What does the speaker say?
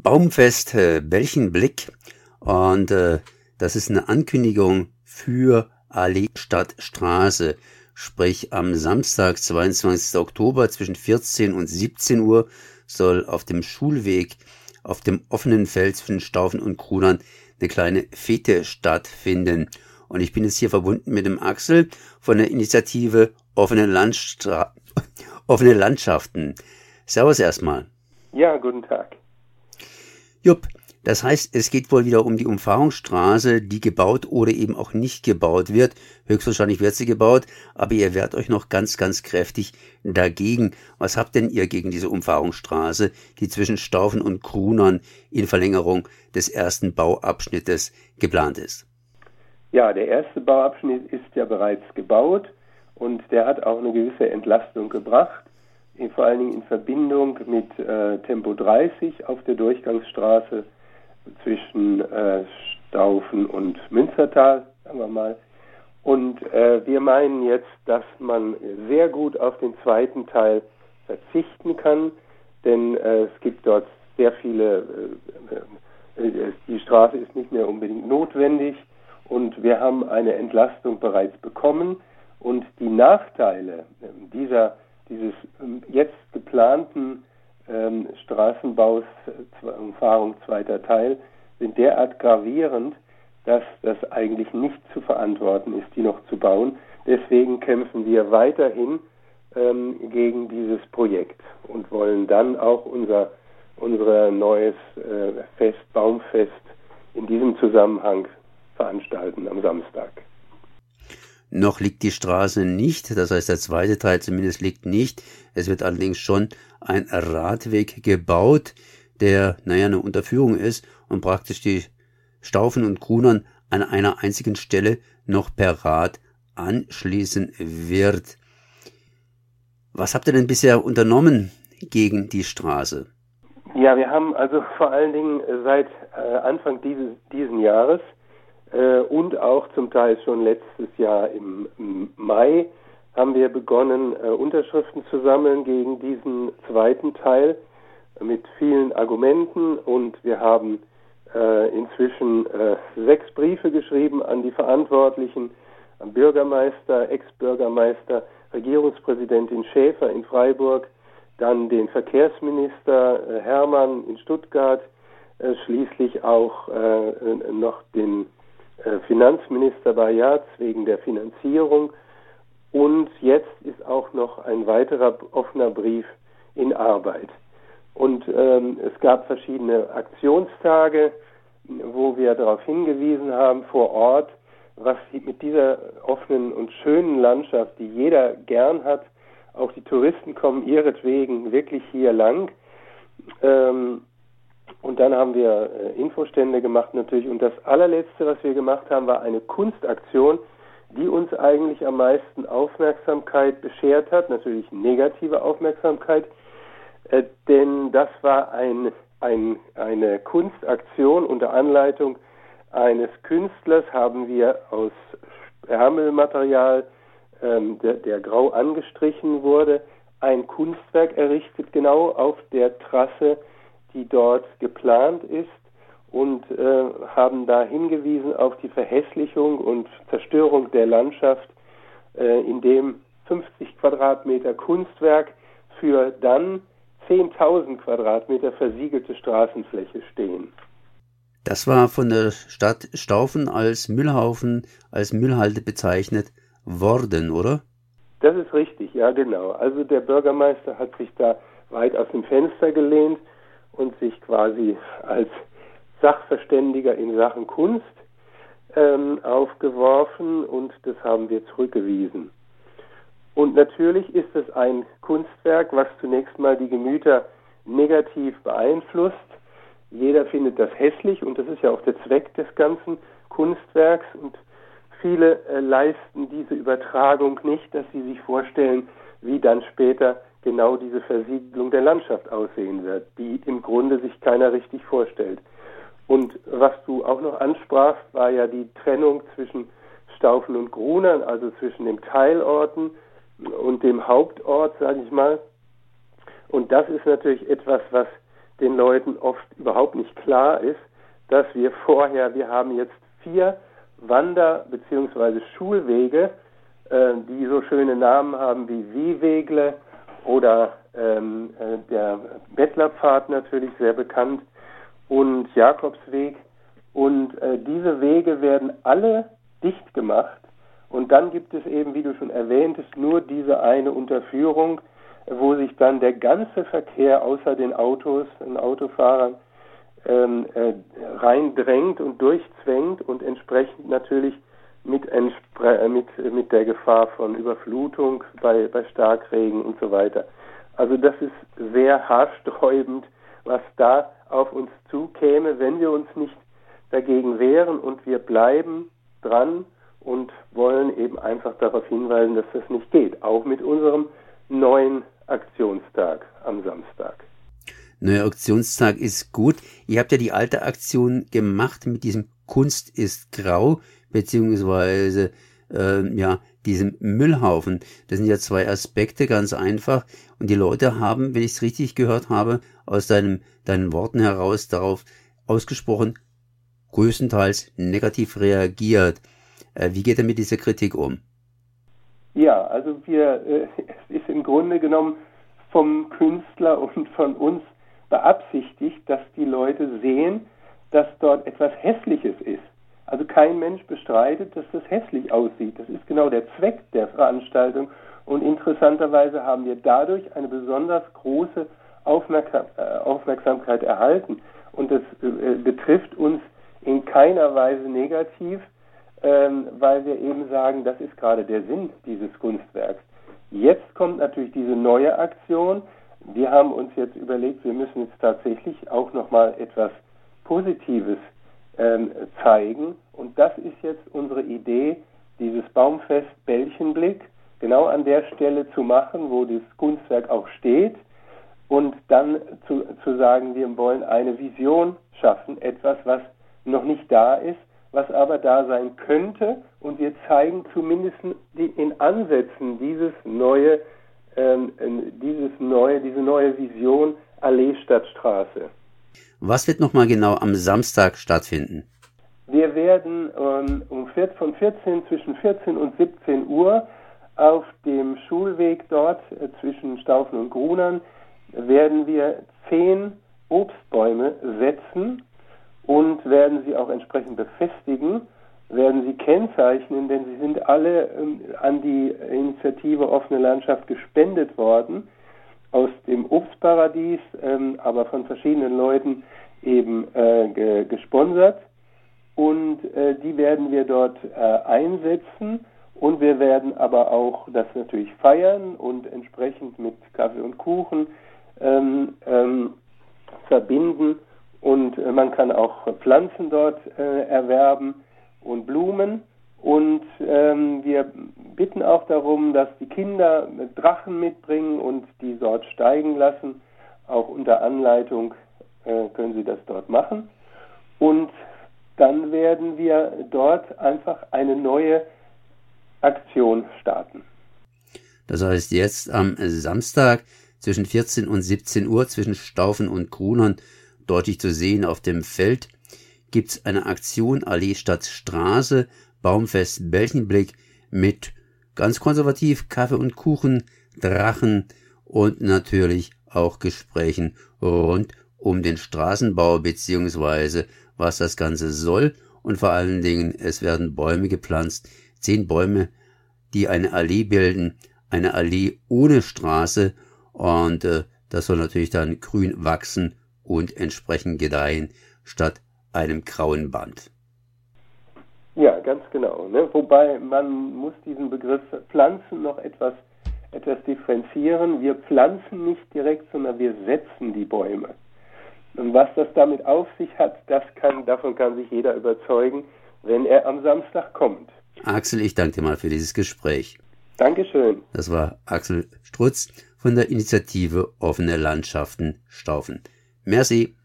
Baumfest äh, Belchenblick und äh, das ist eine Ankündigung für Allee Stadt Straße. Sprich, am Samstag, 22. Oktober zwischen 14 und 17 Uhr soll auf dem Schulweg auf dem offenen Feld zwischen Staufen und Krunern eine kleine Fete stattfinden. Und ich bin jetzt hier verbunden mit dem Axel von der Initiative Offene, Landstra Offene Landschaften. Servus erstmal. Ja, guten Tag. Jupp, das heißt, es geht wohl wieder um die Umfahrungsstraße, die gebaut oder eben auch nicht gebaut wird. Höchstwahrscheinlich wird sie gebaut, aber ihr wehrt euch noch ganz, ganz kräftig dagegen. Was habt denn ihr gegen diese Umfahrungsstraße, die zwischen Staufen und Krunern in Verlängerung des ersten Bauabschnittes geplant ist? Ja, der erste Bauabschnitt ist ja bereits gebaut und der hat auch eine gewisse Entlastung gebracht, vor allen Dingen in Verbindung mit äh, Tempo 30 auf der Durchgangsstraße zwischen äh, Staufen und Münstertal, sagen wir mal. Und äh, wir meinen jetzt, dass man sehr gut auf den zweiten Teil verzichten kann, denn äh, es gibt dort sehr viele, äh, äh, die Straße ist nicht mehr unbedingt notwendig und wir haben eine Entlastung bereits bekommen und die Nachteile dieser, dieses ähm, jetzt geplanten ähm, Straßenbaus, Umfahrung zweiter Teil, sind derart gravierend, dass das eigentlich nicht zu verantworten ist, die noch zu bauen. Deswegen kämpfen wir weiterhin ähm, gegen dieses Projekt und wollen dann auch unser, unser neues äh, Fest, Baumfest in diesem Zusammenhang veranstalten am Samstag. Noch liegt die Straße nicht, das heißt der zweite Teil zumindest liegt nicht. Es wird allerdings schon ein Radweg gebaut, der, naja, eine Unterführung ist und praktisch die Staufen und Grunern an einer einzigen Stelle noch per Rad anschließen wird. Was habt ihr denn bisher unternommen gegen die Straße? Ja, wir haben also vor allen Dingen seit äh, Anfang dieses diesen Jahres äh, und auch zum Teil schon letztes Jahr im, Mai haben wir begonnen, äh, Unterschriften zu sammeln gegen diesen zweiten Teil mit vielen Argumenten. Und wir haben äh, inzwischen äh, sechs Briefe geschrieben an die Verantwortlichen, am Bürgermeister, Ex-Bürgermeister, Regierungspräsidentin Schäfer in Freiburg, dann den Verkehrsminister äh, Hermann in Stuttgart, äh, schließlich auch äh, noch den Finanzminister Bayatz wegen der Finanzierung und jetzt ist auch noch ein weiterer offener Brief in Arbeit. Und ähm, es gab verschiedene Aktionstage, wo wir darauf hingewiesen haben vor Ort, was mit dieser offenen und schönen Landschaft, die jeder gern hat, auch die Touristen kommen ihretwegen wirklich hier lang. Ähm, und dann haben wir äh, Infostände gemacht natürlich. Und das allerletzte, was wir gemacht haben, war eine Kunstaktion, die uns eigentlich am meisten Aufmerksamkeit beschert hat, natürlich negative Aufmerksamkeit, äh, denn das war ein, ein, eine Kunstaktion unter Anleitung eines Künstlers, haben wir aus Ärmelmaterial, ähm, der, der grau angestrichen wurde, ein Kunstwerk errichtet, genau auf der Trasse, die dort geplant ist und äh, haben da hingewiesen auf die Verhässlichung und Zerstörung der Landschaft, äh, in dem 50 Quadratmeter Kunstwerk für dann 10.000 Quadratmeter versiegelte Straßenfläche stehen. Das war von der Stadt Staufen als Müllhaufen, als Müllhalde bezeichnet worden, oder? Das ist richtig, ja genau. Also der Bürgermeister hat sich da weit aus dem Fenster gelehnt und sich quasi als Sachverständiger in Sachen Kunst ähm, aufgeworfen und das haben wir zurückgewiesen. Und natürlich ist es ein Kunstwerk, was zunächst mal die Gemüter negativ beeinflusst. Jeder findet das hässlich und das ist ja auch der Zweck des ganzen Kunstwerks und viele äh, leisten diese Übertragung nicht, dass sie sich vorstellen, wie dann später genau diese Versiegelung der Landschaft aussehen wird, die im Grunde sich keiner richtig vorstellt. Und was du auch noch ansprachst, war ja die Trennung zwischen Staufen und Grunern, also zwischen den Teilorten und dem Hauptort, sage ich mal. Und das ist natürlich etwas, was den Leuten oft überhaupt nicht klar ist, dass wir vorher, wir haben jetzt vier Wander- bzw. Schulwege, äh, die so schöne Namen haben wie Wiewegle oder ähm, äh, der Bettlerpfad natürlich sehr bekannt und Jakobsweg. Und äh, diese Wege werden alle dicht gemacht. Und dann gibt es eben, wie du schon erwähntest, nur diese eine Unterführung, wo sich dann der ganze Verkehr außer den Autos und Autofahrern ähm, äh, reindrängt und durchzwängt und entsprechend natürlich mit, äh, mit, mit der Gefahr von Überflutung bei, bei Starkregen und so weiter. Also das ist sehr haarsträubend, was da auf uns zukäme, wenn wir uns nicht dagegen wehren und wir bleiben dran und wollen eben einfach darauf hinweisen, dass das nicht geht, auch mit unserem neuen Aktionstag am Samstag. Neuer Aktionstag ist gut. Ihr habt ja die alte Aktion gemacht mit diesem Kunst ist grau, beziehungsweise äh, ja, diesem Müllhaufen. Das sind ja zwei Aspekte, ganz einfach. Und die Leute haben, wenn ich es richtig gehört habe, aus deinem, deinen Worten heraus darauf ausgesprochen, größtenteils negativ reagiert. Äh, wie geht er mit dieser Kritik um? Ja, also wir, äh, es ist im Grunde genommen vom Künstler und von uns beabsichtigt, dass die Leute sehen, dass dort etwas Hässliches ist. Also kein Mensch bestreitet, dass das hässlich aussieht. Das ist genau der Zweck der Veranstaltung. Und interessanterweise haben wir dadurch eine besonders große äh, Aufmerksamkeit erhalten. Und das äh, betrifft uns in keiner Weise negativ, ähm, weil wir eben sagen, das ist gerade der Sinn dieses Kunstwerks. Jetzt kommt natürlich diese neue Aktion. Wir haben uns jetzt überlegt, wir müssen jetzt tatsächlich auch nochmal etwas Positives ähm, zeigen. Und das ist jetzt unsere Idee, dieses Baumfest Bällchenblick genau an der Stelle zu machen, wo das Kunstwerk auch steht und dann zu, zu sagen, wir wollen eine Vision schaffen, etwas, was noch nicht da ist, was aber da sein könnte und wir zeigen zumindest in Ansätzen dieses neue, ähm, dieses neue, diese neue Vision Allee statt Straße. Was wird nochmal genau am Samstag stattfinden? Wir werden ähm, um, von 14 zwischen 14 und 17 Uhr auf dem Schulweg dort äh, zwischen Staufen und Grunern werden wir zehn Obstbäume setzen und werden sie auch entsprechend befestigen, werden sie kennzeichnen, denn sie sind alle ähm, an die Initiative Offene Landschaft gespendet worden aus dem Obstparadies, ähm, aber von verschiedenen Leuten eben äh, ge gesponsert. Und äh, die werden wir dort äh, einsetzen und wir werden aber auch das natürlich feiern und entsprechend mit Kaffee und Kuchen ähm, ähm, verbinden. Und äh, man kann auch Pflanzen dort äh, erwerben und Blumen. Und ähm, wir bitten auch darum, dass die Kinder Drachen mitbringen und die dort steigen lassen. Auch unter Anleitung äh, können sie das dort machen. Und dann werden wir dort einfach eine neue Aktion starten. Das heißt, jetzt am Samstag zwischen 14 und 17 Uhr zwischen Staufen und Grunern deutlich zu sehen auf dem Feld gibt's eine Aktion Allee statt Straße Baumfest Belchenblick mit ganz konservativ Kaffee und Kuchen, Drachen und natürlich auch Gesprächen rund um den Straßenbau beziehungsweise was das Ganze soll. Und vor allen Dingen es werden Bäume gepflanzt, zehn Bäume, die eine Allee bilden, eine Allee ohne Straße. Und äh, das soll natürlich dann grün wachsen und entsprechend gedeihen statt einem grauen Band. Ja, ganz genau. Ne? Wobei man muss diesen Begriff Pflanzen noch etwas, etwas differenzieren. Wir pflanzen nicht direkt, sondern wir setzen die Bäume. Und was das damit auf sich hat, das kann, davon kann sich jeder überzeugen, wenn er am Samstag kommt. Axel, ich danke dir mal für dieses Gespräch. Dankeschön. Das war Axel Strutz von der Initiative Offene Landschaften Staufen. Merci.